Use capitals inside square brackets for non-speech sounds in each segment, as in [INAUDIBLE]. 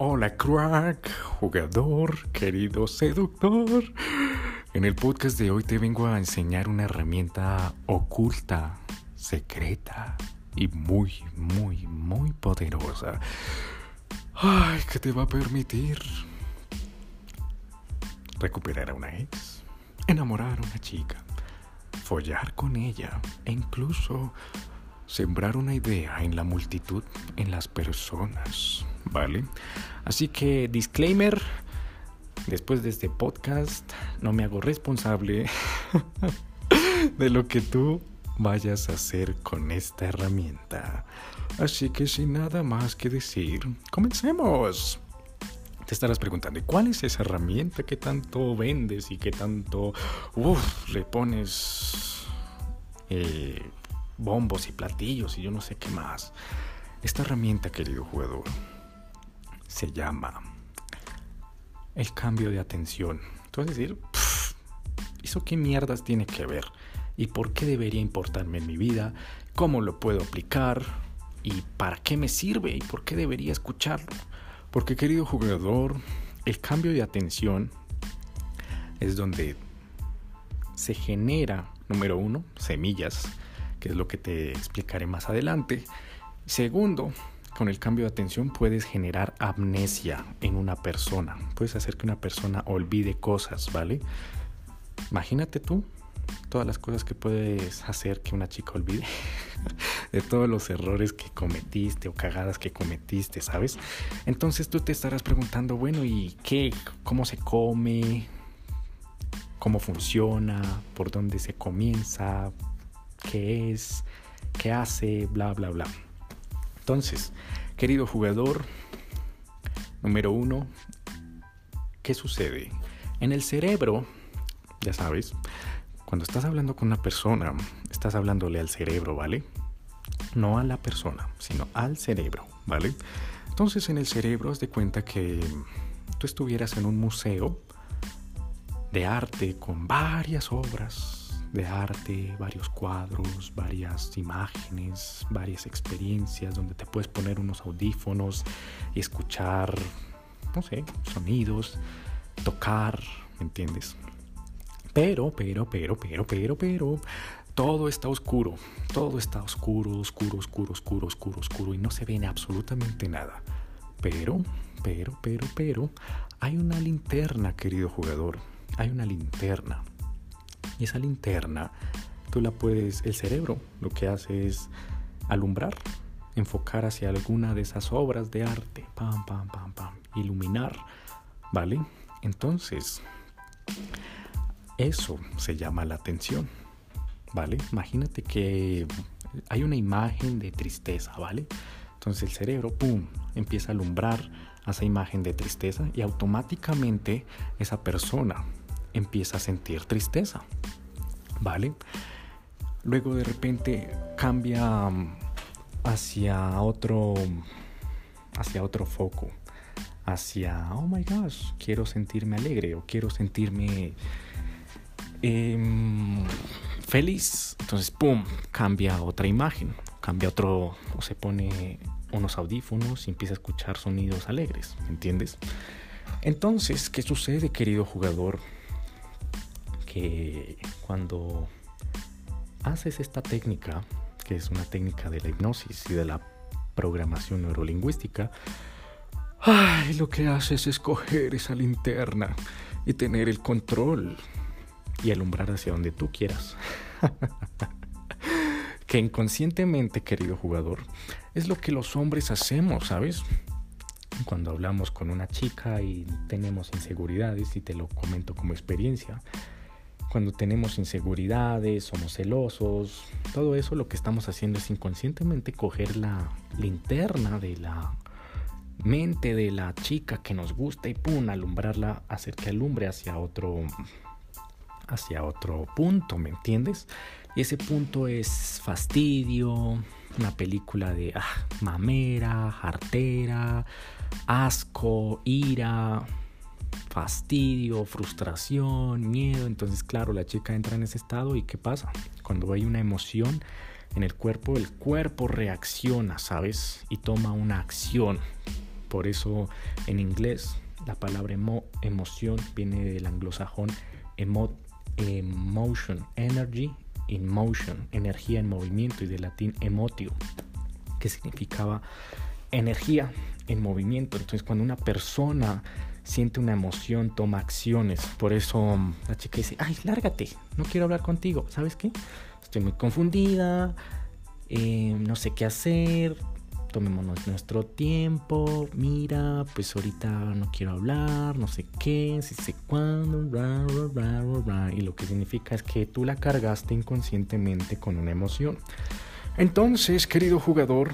Hola crack, jugador, querido seductor. En el podcast de hoy te vengo a enseñar una herramienta oculta, secreta y muy, muy, muy poderosa. Ay, que te va a permitir recuperar a una ex, enamorar a una chica, follar con ella e incluso sembrar una idea en la multitud, en las personas, ¿vale? Así que, disclaimer, después de este podcast no me hago responsable [LAUGHS] de lo que tú vayas a hacer con esta herramienta. Así que sin nada más que decir, comencemos. Te estarás preguntando, ¿cuál es esa herramienta que tanto vendes y que tanto uf, le pones eh, bombos y platillos y yo no sé qué más? Esta herramienta, querido jugador, se llama el cambio de atención. Tú vas decir, ¿eso qué mierdas tiene que ver? ¿Y por qué debería importarme en mi vida? ¿Cómo lo puedo aplicar? ¿Y para qué me sirve? ¿Y por qué debería escucharlo? Porque querido jugador, el cambio de atención es donde se genera, número uno, semillas, que es lo que te explicaré más adelante. Segundo, con el cambio de atención puedes generar amnesia en una persona. Puedes hacer que una persona olvide cosas, ¿vale? Imagínate tú todas las cosas que puedes hacer que una chica olvide, [LAUGHS] de todos los errores que cometiste o cagadas que cometiste, ¿sabes? Entonces tú te estarás preguntando, bueno, ¿y qué? ¿Cómo se come? ¿Cómo funciona? ¿Por dónde se comienza? ¿Qué es? ¿Qué hace? Bla, bla, bla. Entonces, querido jugador, número uno, ¿qué sucede? En el cerebro, ya sabes, cuando estás hablando con una persona, estás hablándole al cerebro, ¿vale? No a la persona, sino al cerebro, ¿vale? Entonces en el cerebro haz de cuenta que tú estuvieras en un museo de arte con varias obras de arte, varios cuadros, varias imágenes, varias experiencias donde te puedes poner unos audífonos y escuchar, no sé, sonidos, tocar, ¿me entiendes? Pero, pero, pero, pero, pero, pero, todo está oscuro. Todo está oscuro, oscuro, oscuro, oscuro, oscuro, oscuro y no se ve absolutamente nada. Pero, pero, pero, pero, hay una linterna, querido jugador. Hay una linterna. Y esa linterna, tú la puedes, el cerebro lo que hace es alumbrar, enfocar hacia alguna de esas obras de arte, pam, pam, pam, pam, iluminar, ¿vale? Entonces, eso se llama la atención, ¿vale? Imagínate que hay una imagen de tristeza, ¿vale? Entonces el cerebro, ¡pum!, empieza a alumbrar esa imagen de tristeza y automáticamente esa persona empieza a sentir tristeza, ¿vale? Luego de repente cambia hacia otro, hacia otro foco, hacia, oh my gosh, quiero sentirme alegre o quiero sentirme Em, feliz. Entonces, ¡pum! Cambia otra imagen, cambia otro, o se pone unos audífonos y empieza a escuchar sonidos alegres, ¿entiendes? Entonces, ¿qué sucede, querido jugador? Cuando haces esta técnica, que es una técnica de la hipnosis y de la programación neurolingüística, ay, lo que haces es coger esa linterna y tener el control y alumbrar hacia donde tú quieras. [LAUGHS] que inconscientemente, querido jugador, es lo que los hombres hacemos, ¿sabes? Cuando hablamos con una chica y tenemos inseguridades, y te lo comento como experiencia, cuando tenemos inseguridades, somos celosos, todo eso lo que estamos haciendo es inconscientemente coger la linterna de la mente de la chica que nos gusta y pum, alumbrarla, hacer que alumbre hacia otro hacia otro punto, ¿me entiendes? Y ese punto es fastidio, una película de ah, mamera, jartera, asco, ira, fastidio, frustración, miedo. Entonces, claro, la chica entra en ese estado y ¿qué pasa? Cuando hay una emoción en el cuerpo, el cuerpo reacciona, ¿sabes? Y toma una acción. Por eso en inglés la palabra emoción viene del anglosajón emotion, energy in motion, energía en movimiento y del latín emotio, que significaba energía en movimiento. Entonces cuando una persona siente una emoción, toma acciones. Por eso um, la chica dice, ay, lárgate, no quiero hablar contigo. ¿Sabes qué? Estoy muy confundida, eh, no sé qué hacer, tomémonos nuestro tiempo, mira, pues ahorita no quiero hablar, no sé qué, si sé cuándo, y lo que significa es que tú la cargaste inconscientemente con una emoción. Entonces, querido jugador,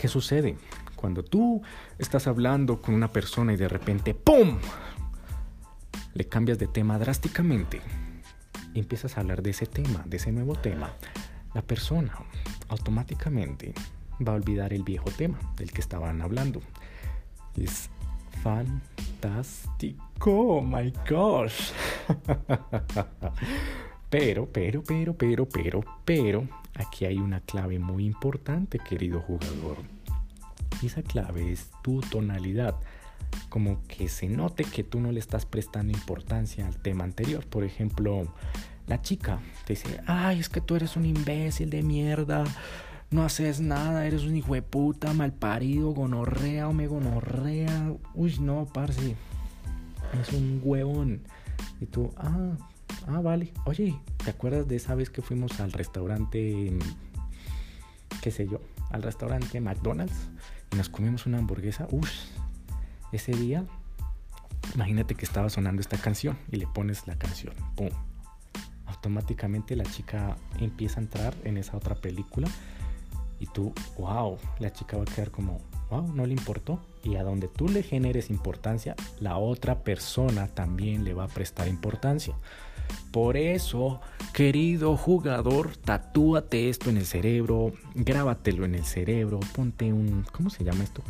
¿qué sucede? Cuando tú estás hablando con una persona y de repente, ¡pum! Le cambias de tema drásticamente y empiezas a hablar de ese tema, de ese nuevo tema, la persona automáticamente va a olvidar el viejo tema del que estaban hablando. Es fantástico, oh my gosh. [LAUGHS] pero, pero, pero, pero, pero, pero, aquí hay una clave muy importante, querido jugador. Esa clave es tu tonalidad. Como que se note que tú no le estás prestando importancia al tema anterior. Por ejemplo, la chica te dice, ay, es que tú eres un imbécil de mierda no haces nada, eres un hijo de puta, malparido, gonorrea o me gonorrea. Uy, no, parce, es un huevón. Y tú, ah, ah, vale. Oye, ¿te acuerdas de esa vez que fuimos al restaurante, qué sé yo, al restaurante McDonald's nos comimos una hamburguesa? Uy, ese día, imagínate que estaba sonando esta canción y le pones la canción, ¡pum! Automáticamente la chica empieza a entrar en esa otra película y tú, wow, la chica va a quedar como, wow, no le importó. Y a donde tú le generes importancia, la otra persona también le va a prestar importancia. Por eso, querido jugador, tatúate esto en el cerebro, grábatelo en el cerebro, ponte un, ¿cómo se llama esto?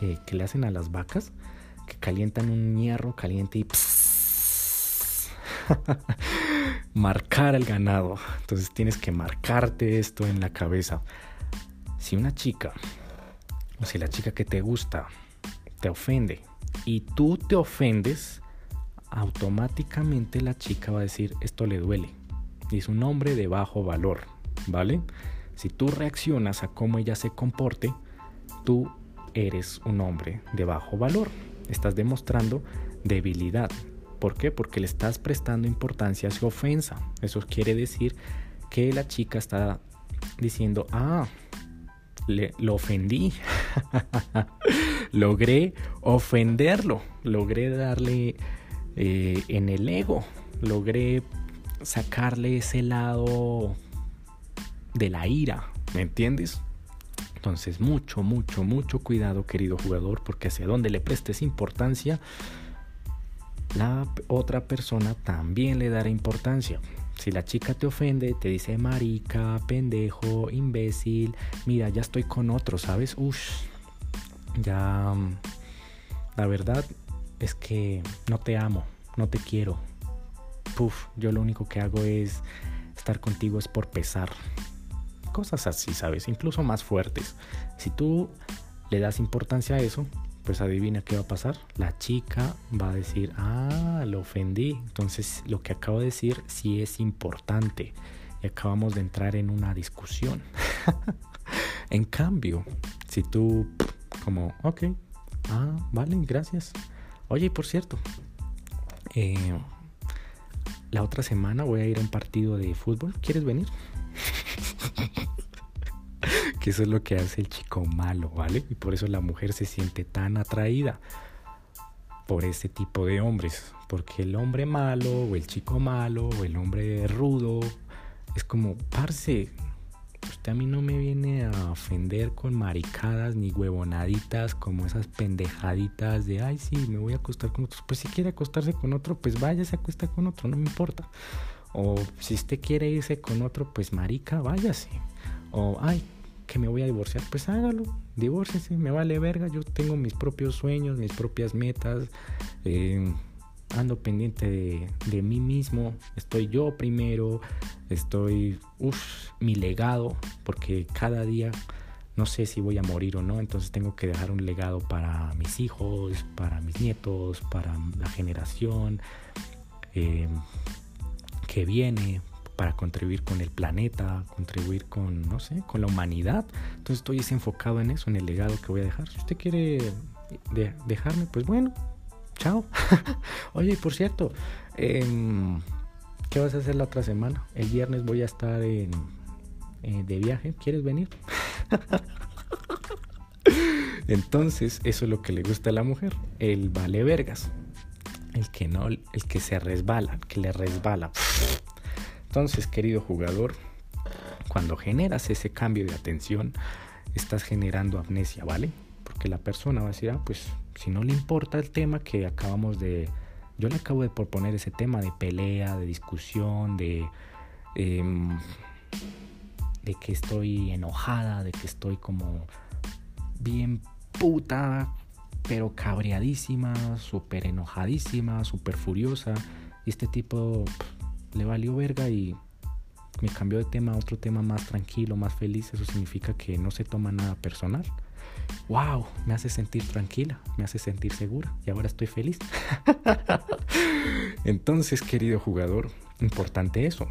Eh, que le hacen a las vacas, que calientan un hierro caliente y... [LAUGHS] marcar al ganado. Entonces tienes que marcarte esto en la cabeza. Si una chica, si la chica que te gusta, te ofende y tú te ofendes, automáticamente la chica va a decir, esto le duele. Y es un hombre de bajo valor, ¿vale? Si tú reaccionas a cómo ella se comporte, tú eres un hombre de bajo valor. Estás demostrando debilidad. ¿Por qué? Porque le estás prestando importancia a su ofensa. Eso quiere decir que la chica está diciendo, ah, le, lo ofendí. [LAUGHS] [LAUGHS] logré ofenderlo. Logré darle eh, en el ego. Logré sacarle ese lado de la ira. ¿Me entiendes? Entonces, mucho, mucho, mucho cuidado, querido jugador, porque hacia donde le prestes importancia, la otra persona también le dará importancia. Si la chica te ofende, te dice marica, pendejo, imbécil, mira, ya estoy con otro, ¿sabes? Ush, ya... Mm, la verdad es que no te amo, no te quiero. Puf, yo lo único que hago es estar contigo es por pesar. Cosas así, ¿sabes? Incluso más fuertes. Si tú le das importancia a eso, pues adivina qué va a pasar. La chica va a decir, ah, lo ofendí. Entonces lo que acabo de decir sí es importante. Y acabamos de entrar en una discusión. [LAUGHS] en cambio, si tú como, ok, ah, vale, gracias. Oye, por cierto, eh, la otra semana voy a ir a un partido de fútbol. ¿Quieres venir? [LAUGHS] que eso es lo que hace el chico malo, ¿vale? Y por eso la mujer se siente tan atraída por ese tipo de hombres, porque el hombre malo o el chico malo o el hombre rudo es como, parce, usted a mí no me viene a ofender con maricadas ni huevonaditas como esas pendejaditas de, ay, sí, me voy a acostar con otros. Pues si quiere acostarse con otro, pues vaya, se acuesta con otro, no me importa. O si usted quiere irse con otro, pues marica, váyase. O, ay, que me voy a divorciar, pues hágalo, divórcese, me vale verga, yo tengo mis propios sueños, mis propias metas, eh, ando pendiente de, de, mí mismo, estoy yo primero, estoy, uff, mi legado, porque cada día no sé si voy a morir o no, entonces tengo que dejar un legado para mis hijos, para mis nietos, para la generación eh, que viene, para contribuir con el planeta, contribuir con, no sé, con la humanidad. Entonces estoy enfocado en eso, en el legado que voy a dejar. Si usted quiere dejarme, pues bueno, chao. [LAUGHS] Oye, por cierto, em, ¿qué vas a hacer la otra semana? El viernes voy a estar en, eh, de viaje. ¿Quieres venir? [LAUGHS] Entonces, eso es lo que le gusta a la mujer, el vale vergas. El que no, el que se resbala, que le resbala. Entonces, querido jugador, cuando generas ese cambio de atención, estás generando amnesia, ¿vale? Porque la persona va a decir, ah, pues si no le importa el tema que acabamos de... Yo le acabo de proponer ese tema de pelea, de discusión, de... Em, de que estoy enojada, de que estoy como bien puta, pero cabreadísima, súper enojadísima, súper furiosa. Y este tipo le valió verga y me cambió de tema a otro tema más tranquilo, más feliz. Eso significa que no se toma nada personal. ¡Wow! Me hace sentir tranquila, me hace sentir segura y ahora estoy feliz. [LAUGHS] Entonces, querido jugador, importante eso.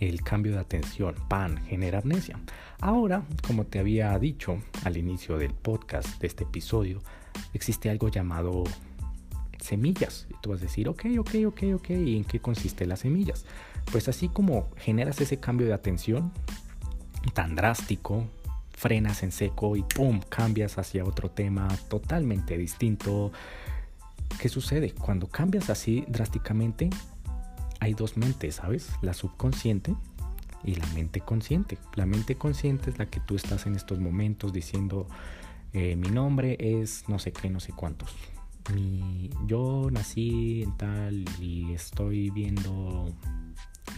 El cambio de atención, pan, genera amnesia. Ahora, como te había dicho al inicio del podcast, de este episodio, existe algo llamado semillas. Y tú vas a decir, ok, ok, ok, ok, ¿y en qué consiste las semillas? Pues así como generas ese cambio de atención tan drástico, frenas en seco y ¡pum! cambias hacia otro tema totalmente distinto. ¿Qué sucede? Cuando cambias así drásticamente, hay dos mentes, ¿sabes? La subconsciente y la mente consciente. La mente consciente es la que tú estás en estos momentos diciendo, eh, mi nombre es no sé qué, no sé cuántos mi, yo nací en tal y estoy viendo,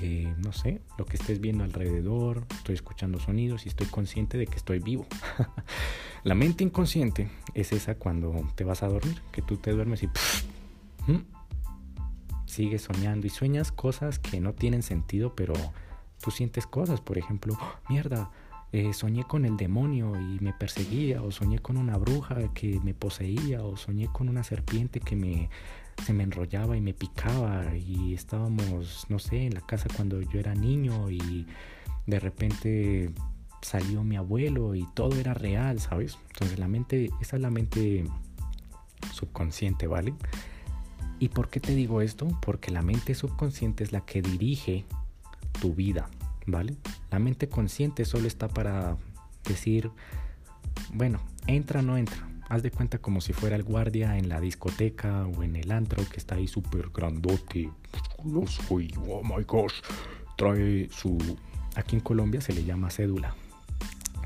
eh, no sé, lo que estés viendo alrededor, estoy escuchando sonidos y estoy consciente de que estoy vivo. [LAUGHS] la mente inconsciente es esa cuando te vas a dormir, que tú te duermes y sigues soñando y sueñas cosas que no tienen sentido, pero tú sientes cosas, por ejemplo, ¡oh, mierda, eh, soñé con el demonio y me perseguía, o soñé con una bruja que me poseía, o soñé con una serpiente que me, se me enrollaba y me picaba, y estábamos, no sé, en la casa cuando yo era niño y de repente salió mi abuelo y todo era real, ¿sabes? Entonces la mente, esa es la mente subconsciente, ¿vale? ¿Y por qué te digo esto? Porque la mente subconsciente es la que dirige tu vida, ¿vale? La mente consciente solo está para decir, bueno, entra o no entra. Haz de cuenta como si fuera el guardia en la discoteca o en el antro que está ahí súper grandote. oh my gosh. Trae su... Aquí en Colombia se le llama cédula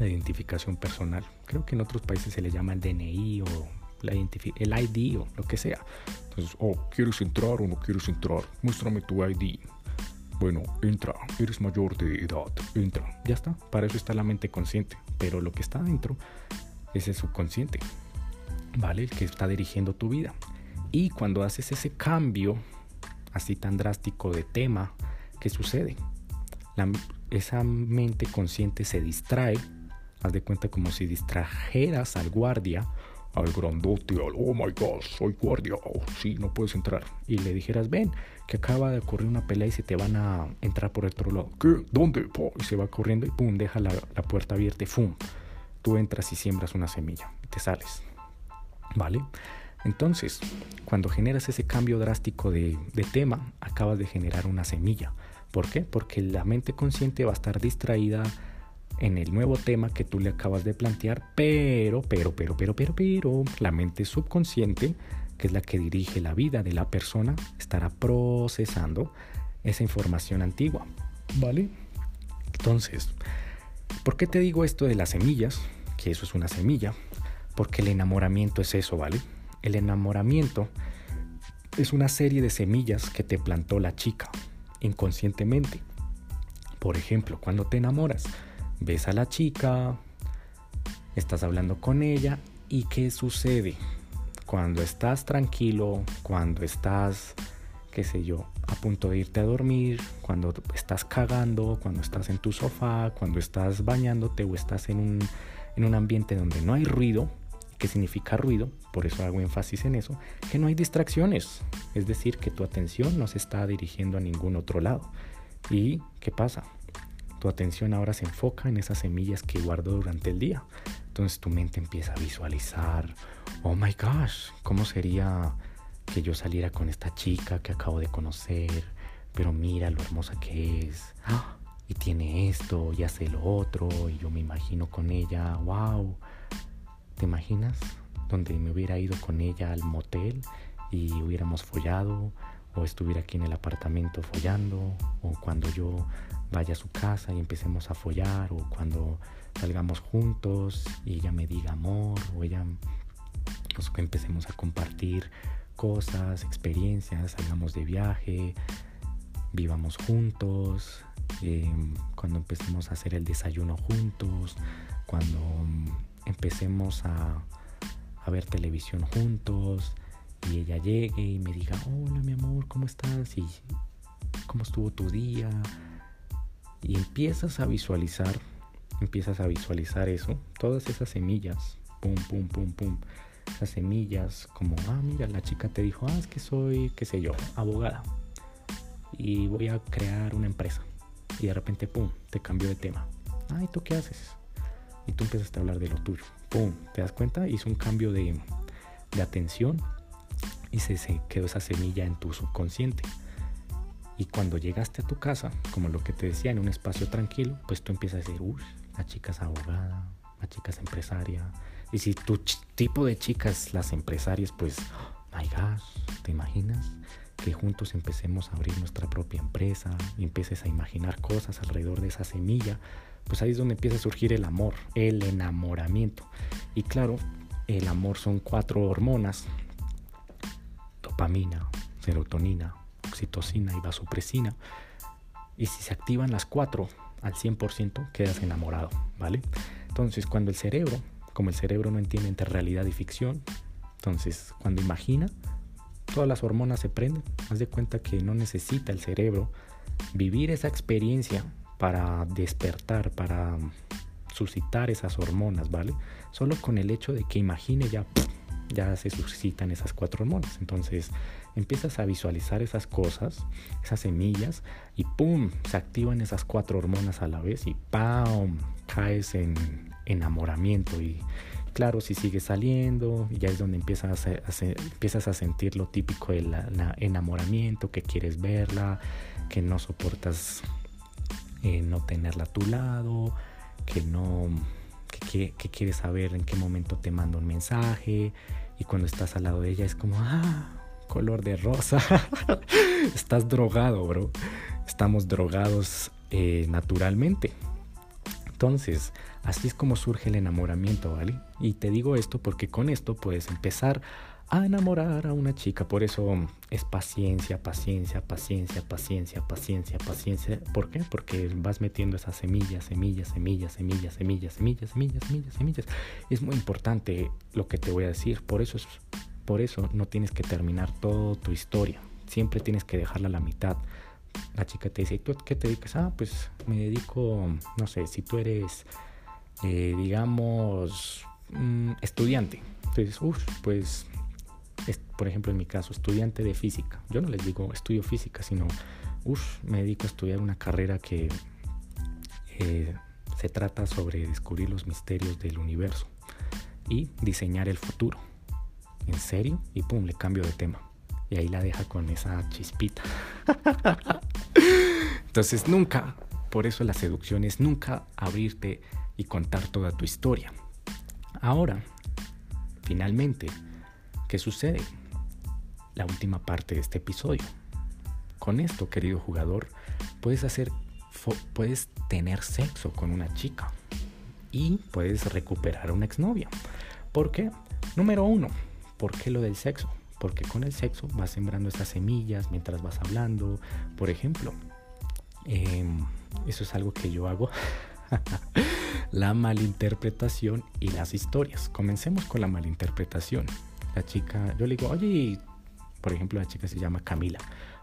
la identificación personal. Creo que en otros países se le llama el DNI o la el ID o lo que sea. Entonces, oh, ¿quieres entrar o no quieres entrar? Muéstrame tu ID. Bueno, entra, eres mayor de edad, entra. Ya está, para eso está la mente consciente. Pero lo que está dentro es el subconsciente, ¿vale? El que está dirigiendo tu vida. Y cuando haces ese cambio así tan drástico de tema, ¿qué sucede? esa mente consciente se distrae, haz de cuenta como si distrajeras al guardia al grandote, al oh my god, soy guardia, oh, sí, no puedes entrar. Y le dijeras, ven, que acaba de ocurrir una pelea y se te van a entrar por el otro lado. ¿Qué? ¿Dónde? Y se va corriendo y pum, deja la, puerta abierta y pum. Tú entras y siembras una semilla te sales. ¿Vale? Entonces, cuando generas ese cambio drástico de, de tema, acabas de generar una semilla. ¿Por qué? Porque la mente consciente va a estar distraída en el nuevo tema que tú le acabas de plantear, pero, pero, pero, pero, pero, pero, la mente subconsciente, que es la que dirige la vida de la persona, estará procesando esa información antigua, ¿vale? Entonces, ¿por qué te digo esto de las semillas? Que eso es una semilla, porque el enamoramiento es eso, ¿vale? El enamoramiento es una serie de semillas que te plantó la chica inconscientemente. Por ejemplo, cuando te enamoras, ves a la chica, estás hablando con ella y ¿qué sucede? Cuando estás tranquilo, cuando estás, qué sé yo, a punto de irte a dormir, cuando estás cagando, cuando estás en tu sofá, cuando estás bañándote o estás en un, en un ambiente donde no hay ruido, ¿qué significa ruido? Por eso hago énfasis en eso, que no hay distracciones, es decir, que tu atención no se está dirigiendo a ningún otro lado. ¿Y qué pasa? Tu atención ahora se enfoca en esas semillas que guardo durante el día. Entonces tu mente empieza a visualizar, oh my gosh, ¿cómo sería que yo saliera con esta chica que acabo de conocer? Pero mira lo hermosa que es. Y tiene esto y hace lo otro y yo me imagino con ella, wow. ¿Te imaginas? Donde me hubiera ido con ella al motel y hubiéramos follado o estuviera aquí en el apartamento follando o cuando yo vaya a su casa y empecemos a follar o cuando salgamos juntos y ella me diga amor o ella pues, empecemos a compartir cosas, experiencias, salgamos de viaje, vivamos juntos, em, cuando empecemos a hacer el desayuno juntos, cuando empecemos a, ver televisión juntos y ella llegue y me diga, hola mi amor, ¿cómo estás? Y cómo estuvo tu día, y empiezas a visualizar, empiezas a visualizar eso, todas esas semillas, pum, pum, pum, pum, esas semillas como, ah, mira, la chica te dijo, ah, es que soy, qué sé yo, abogada y voy a crear una empresa. Y de repente, pum, te cambió de tema. Ah, ¿y tú qué haces? Y tú empiezas a hablar de lo tuyo. Pum, ¿te das cuenta? Hizo un cambio de, de atención y se, se quedó esa semilla en tu subconsciente. Y cuando llegaste a tu casa, como lo que te decía, en un espacio tranquilo, pues tú empiezas a decir, uff, la chica es abogada, la chica es empresaria. Y si tu tipo de chicas, las empresarias, pues, oh my gosh, ¿te imaginas? Que juntos empecemos a abrir nuestra propia empresa y empieces a imaginar cosas alrededor de esa semilla, pues ahí es donde empieza a surgir el amor, el enamoramiento. Y claro, el amor son cuatro hormonas, dopamina, serotonina, oxitocina y vasopresina. Y si se activan las cuatro al 100%, quedas enamorado, ¿vale? Entonces, cuando el cerebro, como el cerebro no entiende entre realidad y ficción, entonces cuando imagina, todas las hormonas se prenden. Haz de cuenta que no necesita el cerebro vivir esa experiencia para despertar, para suscitar esas hormonas, ¿vale? Solo con el hecho de que imagine ya, ya se suscitan esas cuatro hormonas. Entonces, empiezas a visualizar esas cosas, esas semillas, y ¡pum! Se activan esas cuatro hormonas a la vez y ¡pum! Caes en enamoramiento y claro, si sigues saliendo, ya es donde empiezas a, empiezas a sentir lo típico del enamoramiento, que quieres verla, que no soportas eh, no tenerla a tu lado, que no, que, que, quieres saber en qué momento te manda un mensaje y cuando estás al lado de ella es como, ah, color de rosa. [LAUGHS] Estás drogado, bro. Estamos drogados eh, naturalmente. Entonces, así es como surge el enamoramiento, ¿vale? Y te digo esto porque con esto puedes empezar a enamorar a una chica. Por eso es paciencia, paciencia, paciencia, paciencia, paciencia, paciencia. ¿Por qué? Porque vas metiendo esas semillas, semillas, semillas, semillas, semillas, semillas, semillas, semillas, semillas. Es muy importante lo que te voy a decir. Por eso es por eso no tienes que terminar toda tu historia. Siempre tienes que dejarla a la mitad. La chica te dice, ¿y tú qué te dedicas? Ah, pues me dedico, no sé, si tú eres, eh, digamos, mm, estudiante. Entonces, uff, pues, por ejemplo, en mi caso, estudiante de física. Yo no les digo estudio física, sino, uff, me dedico a estudiar una carrera que eh, se trata sobre descubrir los misterios del universo y diseñar el futuro. ¿en serio? Y pum, le cambio de tema. Y ahí la deja con esa chispita. [LAUGHS] Entonces nunca, por eso la seducción es nunca abrirte y contar toda tu historia. Ahora, finalmente, ¿qué sucede? La última parte de este episodio. Con esto, querido jugador, puedes hacer, puedes tener sexo con una chica y puedes recuperar a una exnovia. ¿Por qué? Número uno, ¿Por qué lo del sexo? Porque con el sexo vas sembrando esas semillas mientras vas hablando. Por ejemplo, em, eso es algo que yo hago. [LAUGHS] la malinterpretación y las historias. Comencemos con la malinterpretación. La chica, yo le digo, oye, por ejemplo, la chica se llama Camila.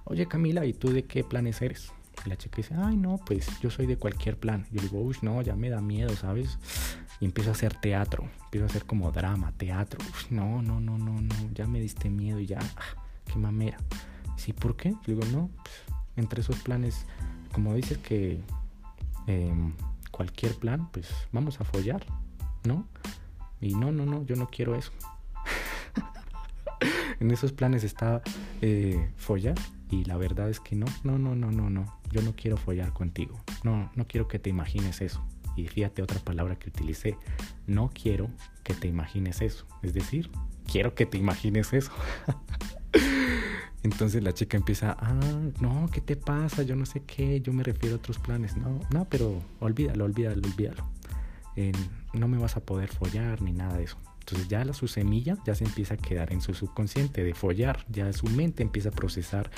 Oye, Camila, ¿y tú de qué planes eres? la chica dice, ay, no, pues yo soy de cualquier plan. Yo digo, uy, no, ya me da miedo, ¿sabes? y empiezo a hacer teatro, empiezo a hacer como drama, teatro. no, no, no, no, no, ya me diste miedo y ya, ah, qué mamera. Sí, ¿por qué? digo, no, pues, entre esos planes, como dices que em, cualquier plan, pues vamos a follar, ¿no? Y no, no, no, yo no quiero eso. En esos planes está eh, follar y la verdad es que no, no, no, no, no, no, yo no quiero follar contigo. No, no quiero que te imagines eso. Y fíjate otra palabra que utilicé, no quiero que te imagines eso. Es decir, quiero que te imagines eso. [LAUGHS] Entonces la chica empieza, ah, no, ¿qué te pasa? Yo no sé qué, yo me refiero a otros planes. No, no, pero olvídalo, olvídalo, olvídalo. no me vas a poder follar ni nada de eso. Entonces ya la, su semilla ya se empieza a quedar en su subconsciente de follar, ya su mente empieza a procesar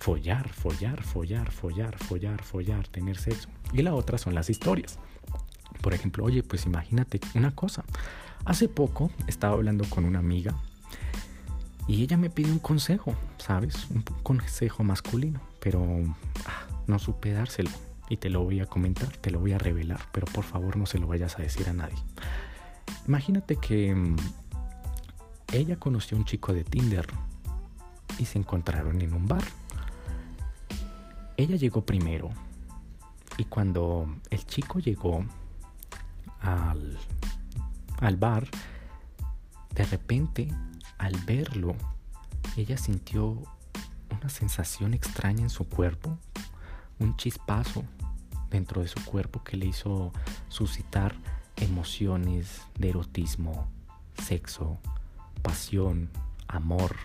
follar, follar, follar, follar, follar, follar, tener sexo. Y la otra son las historias. Por ejemplo, oye, pues imagínate una cosa. Hace poco estaba hablando con una amiga y ella me pidió un consejo, ¿sabes? Un consejo masculino, pero ah, no supe dárselo. Y te lo voy a comentar, te lo voy a revelar, pero por favor no se lo vayas a decir a nadie. Imagínate que mm, ella conoció a un chico de Tinder y se encontraron en un bar. Ella llegó primero y cuando el chico llegó al, al bar, de repente al verlo, ella sintió una sensación extraña en su cuerpo, un chispazo dentro de su cuerpo que le hizo suscitar emociones de erotismo, sexo, pasión, amor,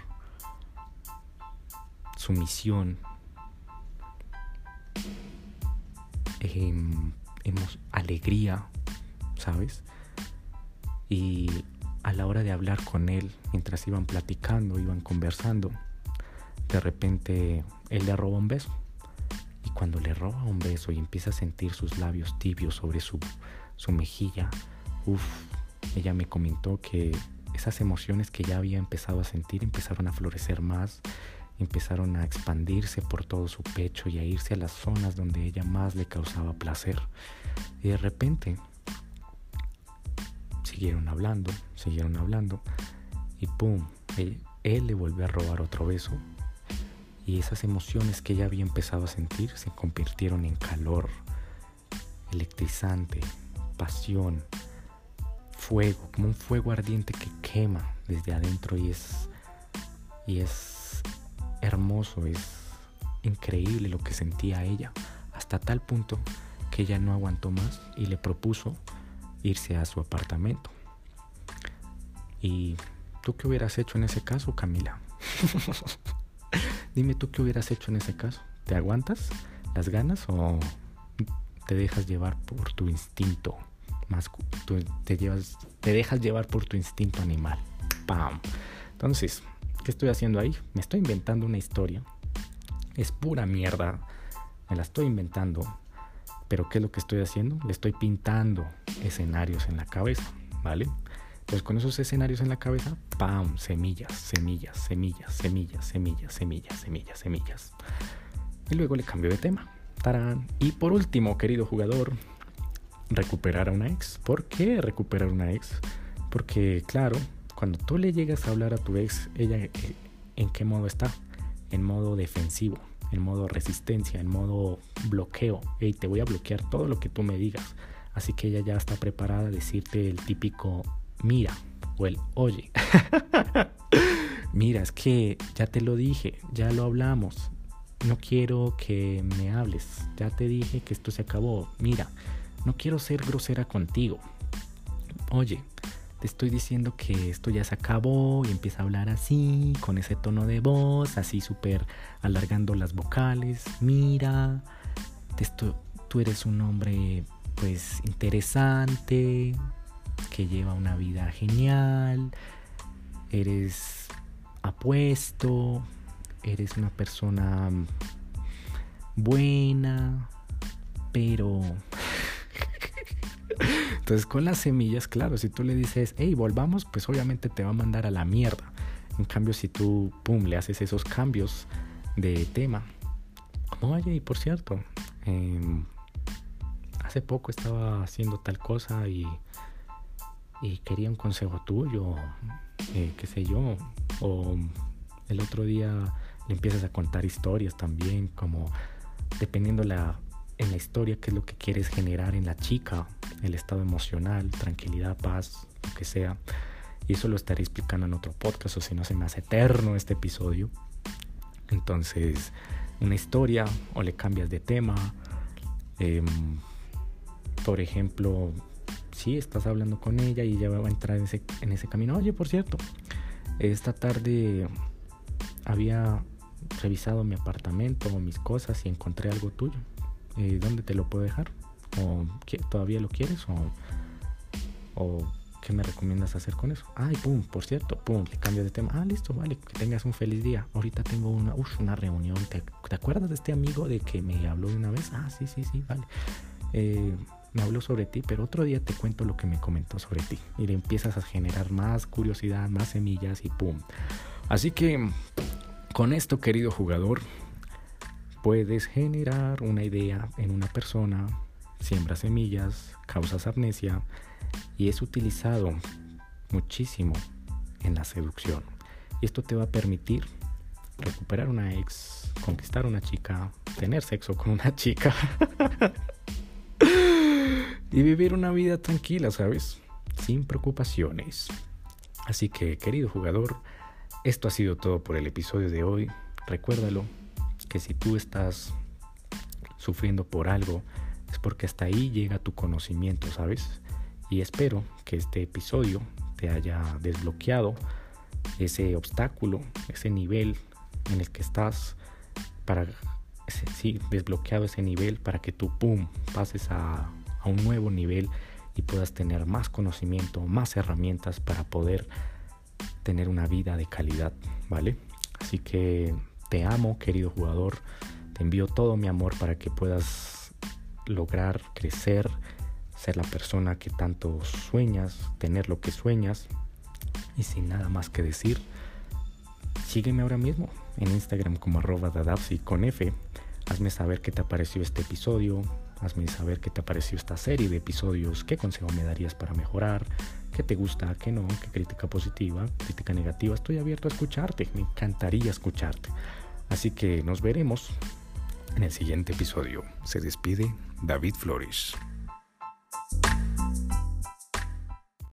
sumisión, em, alegría, ¿sabes? Y a la hora de hablar con él, mientras iban platicando, iban conversando, de repente él le roba un beso. Y cuando le roba un beso y empieza a sentir sus labios tibios sobre su su mejilla. Uf, ella me comentó que esas emociones que ya había empezado a sentir empezaron a florecer más, empezaron a expandirse por todo su pecho y a irse a las zonas donde ella más le causaba placer. Y de repente siguieron hablando, siguieron hablando y ¡pum! Él, él le volvió a robar otro beso y esas emociones que ella había empezado a sentir se convirtieron en calor electrizante, pasión, fuego, como un fuego ardiente que quema desde adentro y es, y es hermoso, es increíble lo que sentía ella, hasta tal punto que ella no aguantó más y le propuso irse a su apartamento. ¿Y tú qué hubieras hecho en ese caso, Camila? [LAUGHS] Dime tú qué hubieras hecho en ese caso. ¿Te aguantas las ganas o te dejas llevar por tu instinto. Más, te, te dejas llevar por tu instinto animal. ¡Pam! Entonces, ¿qué estoy haciendo ahí? Me estoy inventando una historia. Es pura mierda. Me la estoy inventando. Pero ¿qué es lo que estoy haciendo? Le estoy pintando escenarios en la cabeza, ¿vale? Entonces con esos escenarios en la cabeza, ¡pam! Semillas, semillas, semillas, semillas, semillas, semillas, semillas, semillas. Y luego le cambio de tema y por último, querido jugador, recuperar a una ex. ¿Por qué recuperar una ex? Porque claro, cuando tú le llegas a hablar a tu ex, ella eh, en qué modo está? En modo defensivo, en modo resistencia, en modo bloqueo. Hey, te voy a bloquear todo lo que tú me digas. Así que ella ya está preparada a decirte el típico mira o el oye. [LAUGHS] mira, es que ya te lo dije, ya lo hablamos, no quiero que me hables, ya te dije que esto se acabó, mira, no quiero ser grosera contigo. Oye, te estoy diciendo que esto ya se acabó y empieza a hablar así, con ese tono de voz, así súper alargando las vocales. Mira, tú eres un hombre pues interesante, que lleva una vida genial, eres apuesto, eres una persona buena, pero... [LAUGHS] Entonces con las semillas, claro, si tú le dices, hey, volvamos, pues obviamente te va a mandar a la mierda. En cambio, si tú, pum, le haces esos cambios de tema. Oye, y por cierto, em, hace poco estaba haciendo tal cosa y y quería un consejo tuyo, eh, qué sé yo, o el otro día le empiezas a contar historias también, como dependiendo la, en la historia qué es lo que quieres generar en la chica, el estado emocional, tranquilidad, paz, lo que sea. Y eso lo estaré explicando en otro podcast o si no se me hace eterno este episodio. Entonces, una historia o le cambias de tema. Em, por ejemplo, si estás hablando con ella y ella va a entrar en ese, en ese camino. Oye, por cierto, esta tarde había revisado mi apartamento o mis cosas y encontré algo tuyo. Eh, ¿Dónde te lo puedo dejar? ¿O todavía lo quieres? ¿O, o qué me recomiendas hacer con eso? Ay, pum, por cierto, pum, le cambio de tema. Ah, listo, vale, que tengas un feliz día. Ahorita tengo una, una reunión. ¿Te, ¿Te, acuerdas de este amigo de que me habló de una vez? Ah, sí, sí, sí, vale. Eh, me habló sobre ti, pero otro día te cuento lo que me comentó sobre ti. Y le empiezas a generar más curiosidad, más semillas y pum. Así que con esto, querido jugador, puedes generar una idea en una persona, siembra semillas, causas amnesia y es utilizado muchísimo en la seducción. Y esto te va a permitir recuperar una ex, conquistar una chica, tener sexo con una [LAUGHS] chica y vivir una vida tranquila, ¿sabes? Sin preocupaciones. Así que, querido jugador, esto ha sido todo por el episodio de hoy. Recuérdalo que si tú estás sufriendo por algo, es porque hasta ahí llega tu conocimiento, ¿sabes? Y espero que este episodio te haya desbloqueado ese obstáculo, ese nivel en el que estás para sí, desbloqueado ese nivel para que tú pum pases a, a un nuevo nivel y puedas tener más conocimiento, más herramientas para poder tener una vida de calidad, ¿vale? Así que te amo, querido jugador. Te envío todo mi amor para que puedas lograr crecer, ser la persona que tanto sueñas, tener lo que sueñas. Y sin nada más que decir, sígueme ahora mismo en Instagram como arroba dadapsi con F. Hazme saber qué te pareció este episodio, hazme saber qué te pareció esta serie de episodios, qué consejo me darías para mejorar, qué te gusta, qué no, qué crítica positiva, crítica negativa. Estoy abierto a escucharte, me encantaría escucharte. Así que nos veremos en el siguiente episodio. Se despide David Flores.